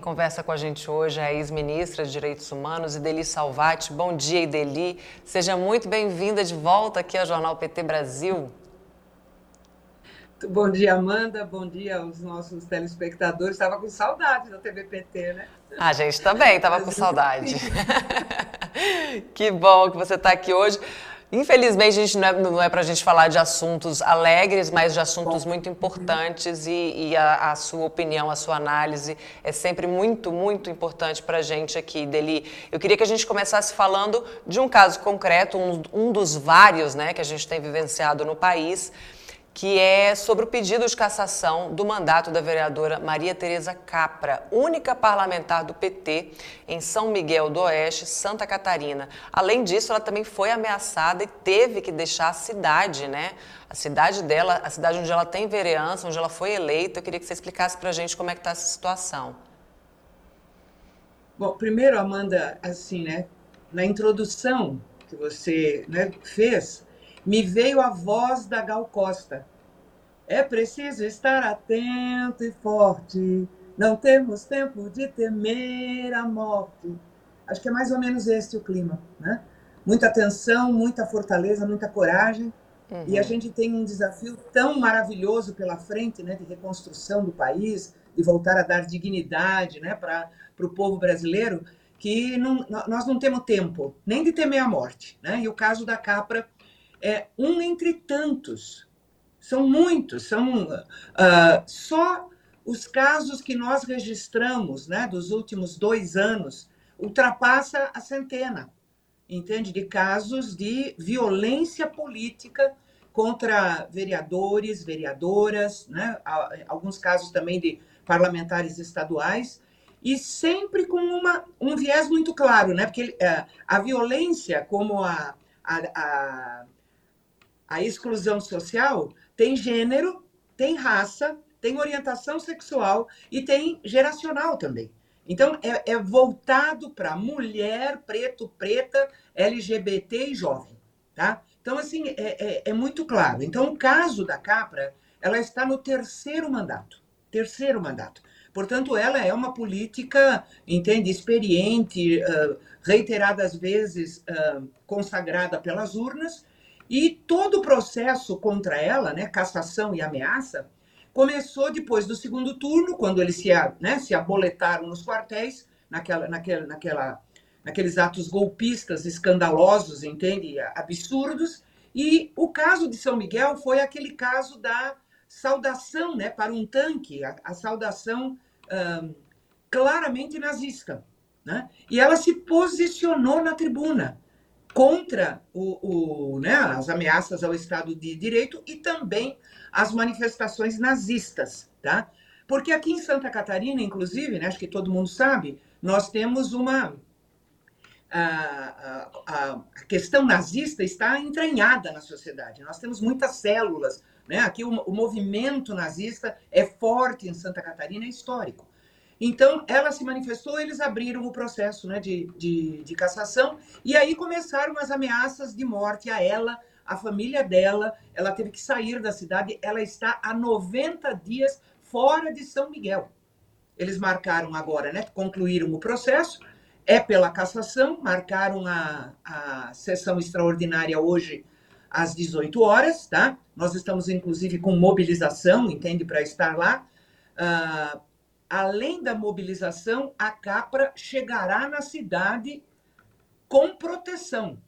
Quem conversa com a gente hoje é a ex-ministra de Direitos Humanos, Ideli Salvati. Bom dia, Ideli. Seja muito bem-vinda de volta aqui ao Jornal PT Brasil. Bom dia, Amanda. Bom dia aos nossos telespectadores. Estava com saudade da TV PT, né? A gente também estava com saudade. que bom que você está aqui hoje. Infelizmente, gente não é, não é para a gente falar de assuntos alegres, mas de assuntos muito importantes e, e a, a, sua opinião, a sua análise é sempre muito, muito importante para a gente aqui, Deli. Eu queria que a gente começasse falando de um caso concreto, um, um dos vários né, que a gente tem vivenciado no país, que é sobre o pedido de cassação do mandato da vereadora Maria Tereza Capra, única parlamentar do PT em São Miguel do Oeste, Santa Catarina. Além disso, ela também foi ameaçada e teve que deixar a cidade, né? A cidade dela, a cidade onde ela tem vereança, onde ela foi eleita. Eu queria que você explicasse para a gente como é que está essa situação. Bom, primeiro, Amanda, assim, né? Na introdução que você né, fez, me veio a voz da Gal Costa. É preciso estar atento e forte, não temos tempo de temer a morte. Acho que é mais ou menos este o clima, né? Muita atenção, muita fortaleza, muita coragem. Uhum. E a gente tem um desafio tão maravilhoso pela frente, né, de reconstrução do país, de voltar a dar dignidade, né, para o povo brasileiro, que não, nós não temos tempo nem de temer a morte, né? E o caso da Capra é um entre tantos. São muitos, são uh, só os casos que nós registramos né, dos últimos dois anos ultrapassa a centena, entende? De casos de violência política contra vereadores, vereadoras, né? alguns casos também de parlamentares estaduais, e sempre com uma, um viés muito claro, né? porque uh, a violência, como a, a, a a exclusão social tem gênero, tem raça, tem orientação sexual e tem geracional também. Então, é, é voltado para mulher, preto, preta, LGBT e jovem, tá? Então, assim, é, é, é, muito claro. Então, o caso da Capra, ela está no terceiro mandato. Terceiro mandato. Portanto, ela é uma política, entende, experiente, uh, reiteradas vezes uh, consagrada pelas urnas, e todo o processo contra ela, né, cassação e ameaça, começou depois do segundo turno, quando eles se, né, se aboletaram nos quartéis, naquela, naquela, naquela, naqueles atos golpistas escandalosos, entende? Absurdos. E o caso de São Miguel foi aquele caso da saudação né, para um tanque, a, a saudação um, claramente nazista. Né? E ela se posicionou na tribuna contra o, o, né, as ameaças ao Estado de Direito e também as manifestações nazistas, tá? Porque aqui em Santa Catarina, inclusive, né, acho que todo mundo sabe, nós temos uma a, a, a, questão nazista está entranhada na sociedade. Nós temos muitas células. Né? Aqui o, o movimento nazista é forte em Santa Catarina, é histórico. Então, ela se manifestou, eles abriram o processo né, de, de, de cassação, e aí começaram as ameaças de morte a ela, a família dela. Ela teve que sair da cidade, ela está há 90 dias fora de São Miguel. Eles marcaram agora, né? Concluíram o processo, é pela cassação, marcaram a, a sessão extraordinária hoje às 18 horas, tá? Nós estamos, inclusive, com mobilização, entende, para estar lá. Uh, além da mobilização, a Capra chegará na cidade com proteção.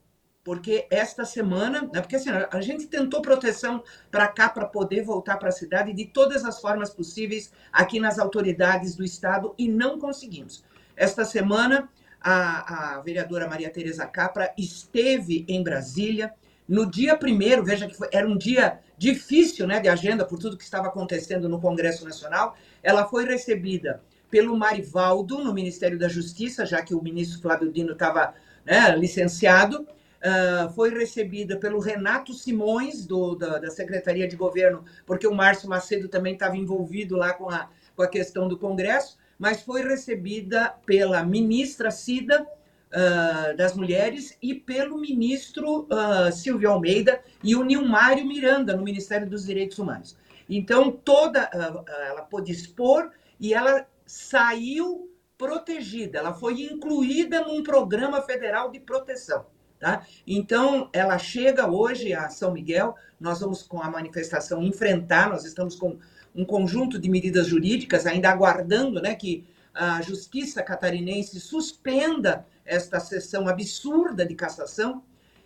Porque esta semana, né, porque assim, a gente tentou proteção para cá para poder voltar para a cidade de todas as formas possíveis aqui nas autoridades do estado e não conseguimos. Esta semana a, a vereadora Maria Tereza Capra esteve em Brasília, no dia primeiro, veja que foi, era um dia difícil né, de agenda por tudo que estava acontecendo no Congresso Nacional. Ela foi recebida pelo Marivaldo no Ministério da Justiça, já que o ministro Flávio Dino estava né, licenciado. Uh, foi recebida pelo Renato Simões, do, da, da, Secretaria de Governo, porque o Márcio Macedo também estava envolvido lá com a, com a questão do Congresso, mas foi recebida pela ministra Cida, uh, das Mulheres e pelo ministro uh, Silvio Almeida e o Nilmário Miranda, no Ministério dos Direitos Humanos. Então, toda uh, ela pôde expor e ela saiu protegida, ela foi incluída num programa federal de proteção. Tá? Então, ela chega hoje a São Miguel, nós vamos com a manifestação enfrentar, nós estamos com um conjunto de medidas jurídicas, ainda aguardando né, que a justiça catarinense suspenda esta sessão absurda de cassação.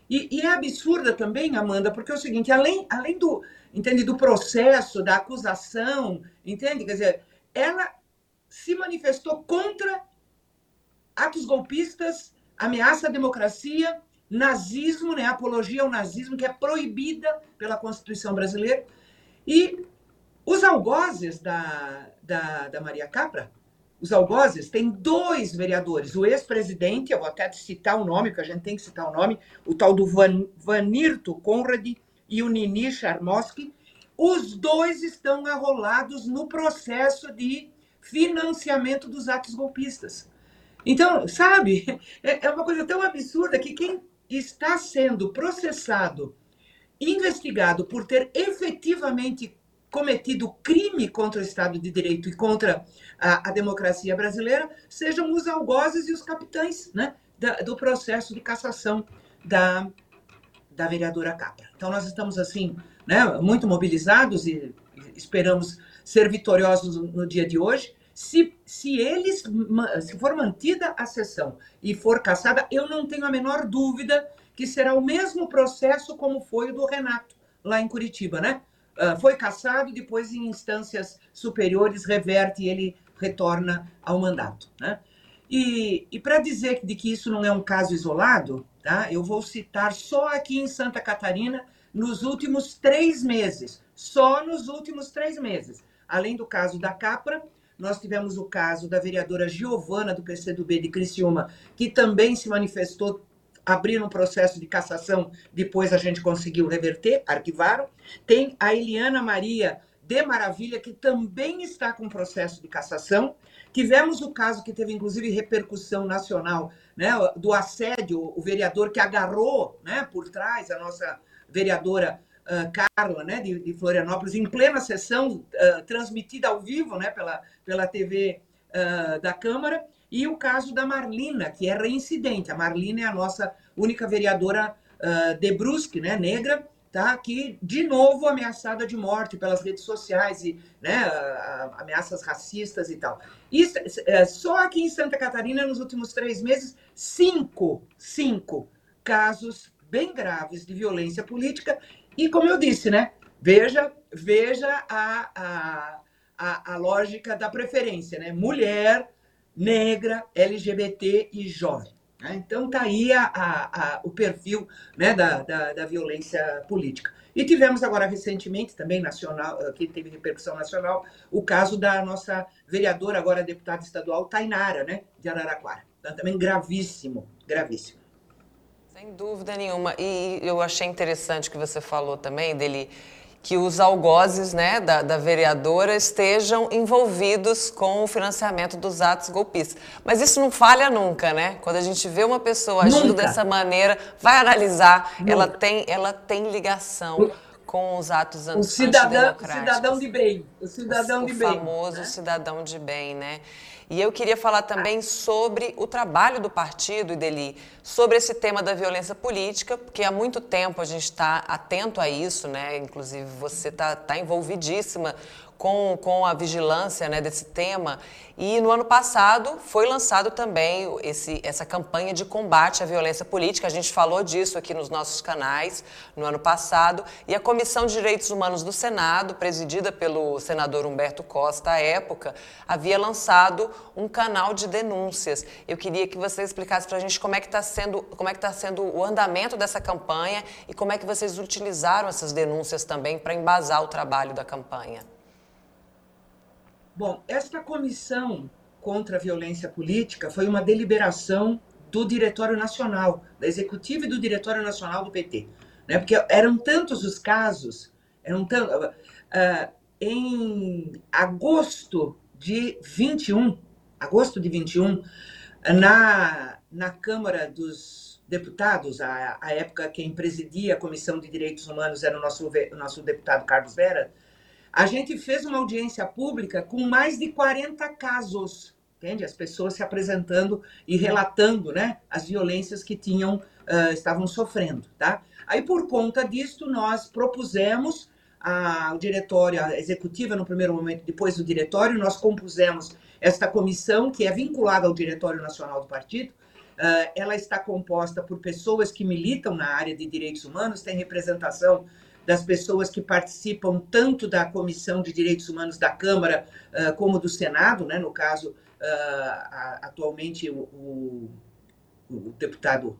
E, e, é absurda também, Amanda, porque é o seguinte, além, além do, entende, do processo, da acusação, entende? Quer dizer, ela se manifestou contra atos golpistas, ameaça à democracia, nazismo, né, apologia ao nazismo, que é proibida pela Constituição brasileira. E os algozes da, da, da Maria Capra, os algozes, tem dois vereadores, o ex-presidente, eu vou até citar o nome, que a gente tem que citar o nome, o tal do Van, Vanirto Conrad e o Nini Charmosky, os dois estão arrolados no processo de financiamento dos atos golpistas. Então, sabe, é, é uma coisa tão absurda que quem está sendo processado, investigado por ter efetivamente cometido crime contra o Estado de Direito e contra a, a democracia brasileira sejam os algozes e os capitães né, da, do processo de cassação da, da vereadora Capra. Então, nós estamos, assim, né, muito mobilizados e esperamos ser vitoriosos no, dia de hoje. Se, se eles, se for mantida a sessão e for cassada, eu não tenho a menor dúvida que será o mesmo processo como foi o do Renato, lá em Curitiba, né? Uh, foi cassado, depois em instâncias superiores reverte e ele retorna ao mandato, né? E, e para dizer de que isso não é um caso isolado, tá? eu vou citar só aqui em Santa Catarina, nos últimos três meses, só nos últimos três meses. Além do caso da Capra, nós tivemos o caso da vereadora Giovana, do PCdoB de Criciúma, que também se manifestou, abriram um processo de cassação, depois a gente conseguiu reverter, arquivaram. Tem a Eliana Maria de Maravilha, que também está com processo de cassação. Tivemos o caso que teve, inclusive, repercussão nacional, né, do assédio, o vereador que agarrou né, por trás a nossa vereadora uh, Carla, né, de, de, Florianópolis, em plena sessão uh, transmitida ao vivo, né, pela, pela TV uh, da Câmara, e o caso da Marlina, que é reincidente. A Marlina é a nossa única vereadora de Brusque, né, negra, tá? que, de novo, ameaçada de morte pelas redes sociais e né, ameaças racistas e tal. Isso, é, só aqui em Santa Catarina, nos últimos três meses, cinco, cinco casos bem graves de violência política e como eu disse, né? Veja, veja a, a, a, a lógica da preferência, né? Mulher, negra, LGBT e jovem. Né? Então tá aí a, a, a, o perfil né, da, da, da, violência política. E tivemos agora recentemente, também nacional, eh, que teve repercussão nacional, o caso da nossa vereadora, agora deputada estadual, Tainara, né, de Araraquara. Então, também gravíssimo, gravíssimo. Sem dúvida nenhuma. E eu achei interessante que você falou também dele que os algozes né, da, da, vereadora estejam envolvidos com o financiamento dos atos golpistas. Mas isso não falha nunca, né? Quando a gente vê uma pessoa agindo nunca. dessa maneira, vai analisar, ela tem, ela tem ligação com os atos o cidadão, o cidadão de bem. O cidadão o, de o bem. O famoso né? cidadão de bem, né? E eu queria falar também sobre o trabalho do partido, Ideli, sobre esse tema da violência política, porque há muito tempo a gente está atento a isso, né? Inclusive você está tá envolvidíssima com, com a vigilância né, desse tema. E no ano passado foi lançado também esse, essa campanha de combate à violência política. A gente falou disso aqui nos nossos canais no ano passado. E a Comissão de Direitos Humanos do Senado, presidida pelo senador Humberto Costa à época, havia lançado um canal de denúncias. Eu queria que você explicasse para a gente como é que está sendo, como é que tá sendo o andamento dessa campanha e como é que vocês utilizaram essas denúncias também para embasar o trabalho da campanha. Bom, esta comissão contra a violência política foi uma deliberação do Diretório Nacional, da Executiva e do Diretório Nacional do PT. Né? Porque eram tantos os casos, eram tantos. Uh, uh, em agosto de 21, agosto de 21, na, na Câmara dos Deputados, a, a época quem presidia a Comissão de Direitos Humanos era o nosso, o nosso deputado Carlos Vera, a gente fez uma audiência pública com mais de 40 casos entende? As pessoas se apresentando e relatando, né, as violências que tinham, uh, estavam sofrendo, tá? Aí, por conta disto, nós propusemos ao diretório, a executiva no primeiro momento, depois do diretório, nós compusemos esta comissão, que é vinculada ao Diretório Nacional do Partido, Uh, ela está composta por pessoas que militam na área de direitos humanos, tem representação das pessoas que participam tanto da Comissão de Direitos Humanos da Câmara uh, como do Senado, né? no caso, uh, atualmente o, o, o deputado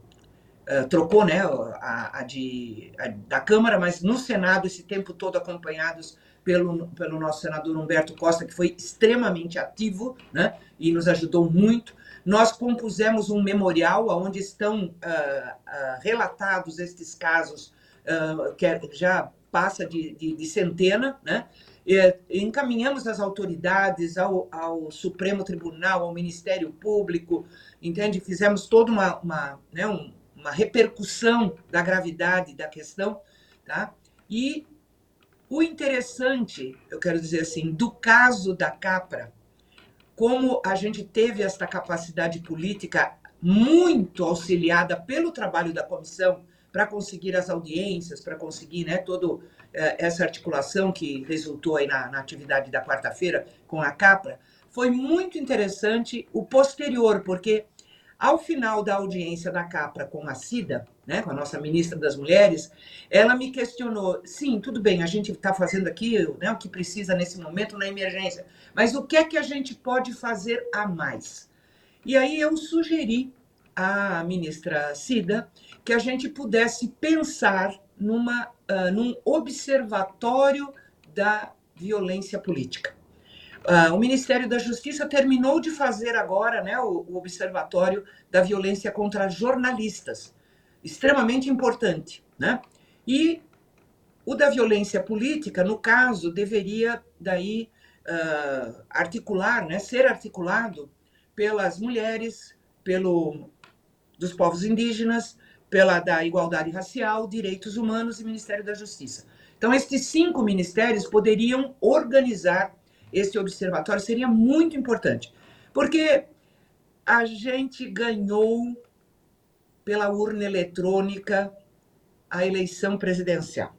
trocou né, a, a de, a da Câmara, mas no Senado, esse tempo todo acompanhados pelo, pelo nosso senador Humberto Costa, que foi extremamente ativo né, e nos ajudou muito. Nós compusemos um memorial onde estão uh, uh, relatados estes casos, uh, que é, já passa de, de, de centena, né? E, encaminhamos as autoridades ao, ao, Supremo Tribunal, ao Ministério Público, entende? Fizemos toda uma, uma, né, um, uma repercussão da gravidade da questão, tá? E o interessante, eu quero dizer assim, do caso da Capra, como a gente teve esta capacidade política muito auxiliada pelo trabalho da comissão para conseguir as audiências, para conseguir né, toda eh, essa articulação que resultou aí na, na atividade da quarta-feira com a CAPRA, foi muito interessante o posterior, porque ao final da audiência da CAPRA com a CIDA, né, com a nossa ministra das Mulheres, ela me questionou: sim, tudo bem, a gente está fazendo aqui né, o que precisa nesse momento na emergência, mas o que é que a gente pode fazer a mais? E aí eu sugeri à ministra Cida que a gente pudesse pensar numa, uh, num observatório da violência política. Uh, o Ministério da Justiça terminou de fazer agora né, o, o Observatório da Violência contra Jornalistas, extremamente importante. Né? E o da violência política, no caso, deveria daí uh, articular, né, ser articulado pelas mulheres, pelo dos povos indígenas, pela da igualdade racial, direitos humanos e Ministério da Justiça. Então, estes cinco ministérios poderiam organizar esse observatório seria muito importante, porque a gente ganhou pela urna eletrônica a eleição presidencial.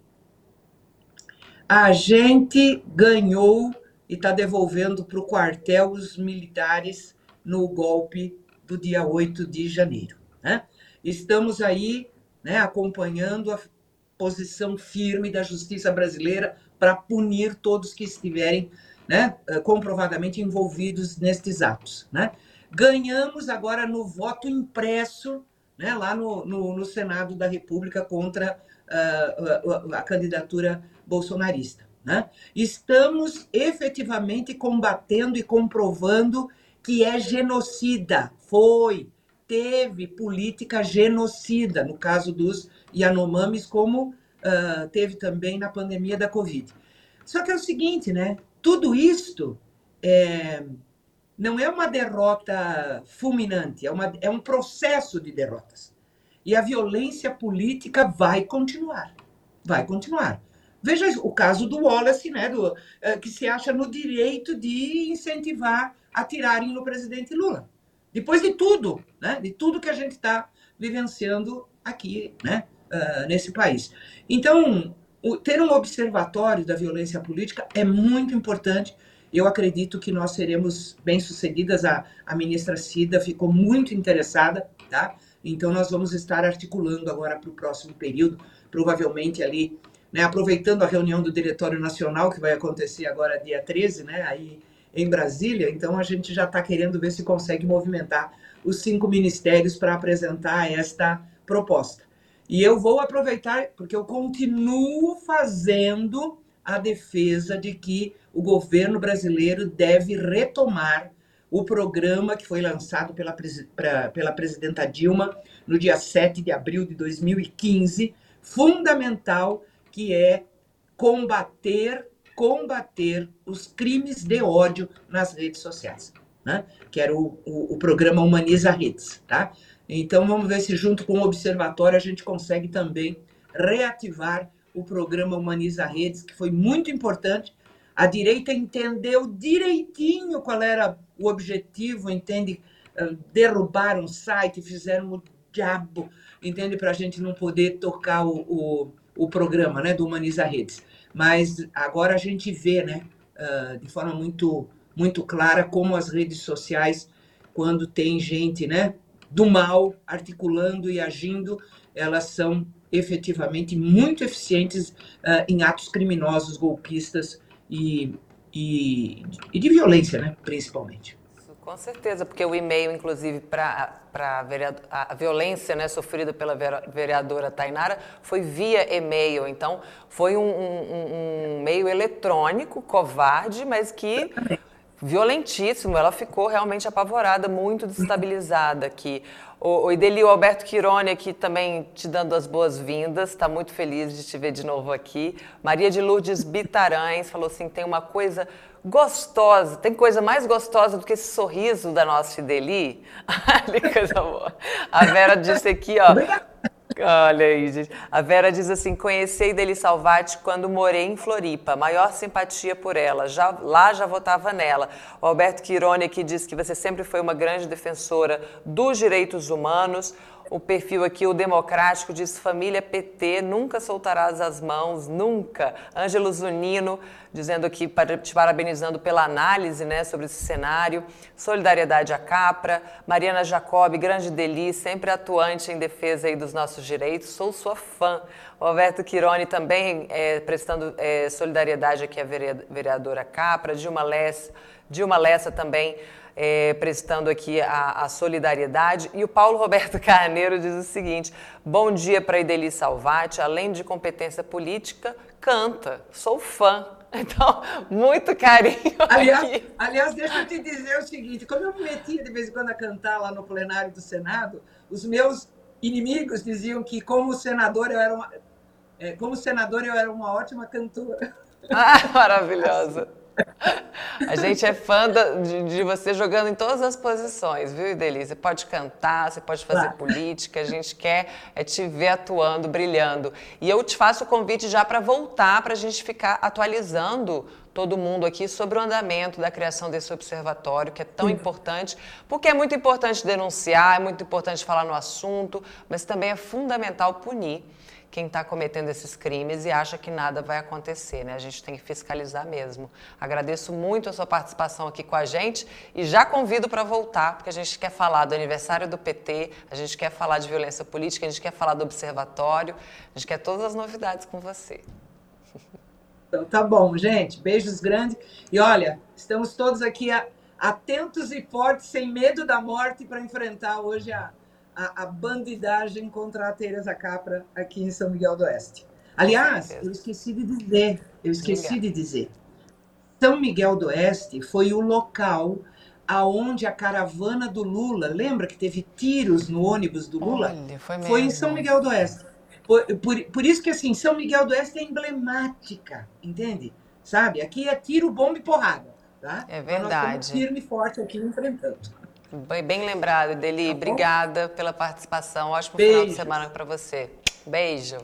A gente ganhou e está devolvendo para o quartel os militares no golpe do dia 8 de janeiro. Né? Estamos aí né, acompanhando a posição firme da justiça brasileira para punir todos que estiverem né, eh, comprovadamente envolvidos nestes atos. Né? Ganhamos agora no voto impresso, né, lá no, no, no Senado da República contra uh, a, a, candidatura bolsonarista. Né? Estamos efetivamente combatendo e comprovando que é genocida. Foi, teve política genocida, no caso dos Yanomamis, como uh, teve também na pandemia da Covid. Só que é o seguinte, né? Tudo isto é, não é uma derrota fulminante, é, uma, é um processo de derrotas. E a violência política vai continuar. Vai continuar. Veja o caso do Wallace, né, do, é, que se acha no direito de incentivar atirarem no presidente Lula. Depois de tudo, né, de tudo que a gente está vivenciando aqui, né, uh, nesse país. Então, o, ter um observatório da violência política é muito importante. Eu acredito que nós seremos bem-sucedidas. A, a ministra Cida ficou muito interessada, tá? Então, nós vamos estar articulando agora para o próximo período, provavelmente ali, né, aproveitando a reunião do Diretório Nacional, que vai acontecer agora dia 13, né, aí em Brasília. Então, a gente já está querendo ver se consegue movimentar os cinco ministérios para apresentar esta proposta. E eu vou aproveitar, porque eu continuo fazendo a defesa de que o governo brasileiro deve retomar o programa que foi lançado pela, pra, pela presidenta Dilma no dia 7 de abril de 2015, fundamental, que é combater, combater os crimes de ódio nas redes sociais. Né? Que era o, o, o programa Humaniza Redes. Tá? Então, vamos ver se, junto com o Observatório, a gente consegue também reativar o programa Humaniza Redes, que foi muito importante. A direita entendeu direitinho qual era o objetivo, entende? Ah, derrubaram o site, fizeram o diabo, entende? Para a gente não poder tocar o, o, o, programa né, do Humaniza Redes. Mas agora a gente vê, né, uh, de forma muito, muito clara, como as redes sociais, quando tem gente né, do mal articulando e agindo, elas são efetivamente muito eficientes uh, em atos criminosos, golpistas e, e, e de violência, né, principalmente. Com certeza, porque o e-mail, inclusive, para a violência né, sofrida pela vereadora Tainara foi via e-mail. Então, foi um, um, um meio eletrônico, covarde, mas que violentíssimo. Ela ficou realmente apavorada, muito destabilizada aqui. O, o Ideli, o Alberto Quirone aqui também te dando as boas-vindas, está muito feliz de te ver de novo aqui. Maria de Lourdes Bitarães falou assim: tem uma coisa gostosa, tem coisa mais gostosa do que esse sorriso da nossa Ideli? Olha que coisa boa. A Vera disse aqui, ó. Olha aí, gente. A Vera diz assim: conheci a Ideli Salvati quando morei em Floripa. Maior simpatia por ela. Já, lá já votava nela. O Alberto Quirone aqui diz que você sempre foi uma grande defensora dos direitos humanos. O perfil aqui, o democrático, diz família PT, nunca soltarás as mãos, nunca. Ângelo Zunino, dizendo aqui, te parabenizando pela análise né, sobre esse cenário. Solidariedade à Capra. Mariana Jacob, grande delícia, sempre atuante em defesa aí dos nossos direitos. Sou sua fã. O Alberto Quirone também é, prestando é, solidariedade aqui à vereadora Capra. Dilma Lessa, Dilma Lessa também é, prestando aqui a, a, solidariedade. E o Paulo Roberto Carneiro diz o seguinte: bom dia para Ideli Salvati, além de competência política, canta, sou fã. Então, muito carinho. Aliás, aqui. aliás, deixa eu te dizer o seguinte: como eu me metia de vez em quando a cantar lá no plenário do Senado, os meus inimigos diziam que, como senador, eu era uma, é, como senador, eu era uma ótima cantora. Ah, maravilhosa. A gente é fã de, de, você jogando em todas as posições, viu, Ideli? Você pode cantar, você pode fazer claro. política, a gente quer é te ver atuando, brilhando. E eu te faço o convite já para voltar, para a gente ficar atualizando todo mundo aqui sobre o andamento da criação desse observatório, que é tão importante, porque é muito importante denunciar, é muito importante falar no assunto, mas também é fundamental punir quem está cometendo esses crimes e acha que nada vai acontecer, né? A gente tem que fiscalizar mesmo. Agradeço muito a sua participação aqui com a gente e já convido para voltar, porque a gente quer falar do aniversário do PT, a gente quer falar de violência política, a gente quer falar do observatório, a gente quer todas as novidades com você. Então tá bom, gente. Beijos grandes. E olha, estamos todos aqui atentos e fortes, sem medo da morte, para enfrentar hoje a a, a bandidagem contra a Teresa Capra aqui em São Miguel do Oeste. Aliás, eu esqueci de dizer, eu esqueci de dizer. São Miguel do Oeste foi o local aonde a caravana do Lula, lembra que teve tiros no ônibus do Lula? Olha, foi, foi, em São Miguel do Oeste. Por, por, por, isso que assim, São Miguel do Oeste é emblemática, entende? Sabe? Aqui é tiro, bomba e porrada, tá? É verdade. Nós estamos firme e forte aqui enfrentando. Bem lembrado, Deli. Tá Obrigada pela participação. Ótimo Beijo. final de semana para você. Beijo.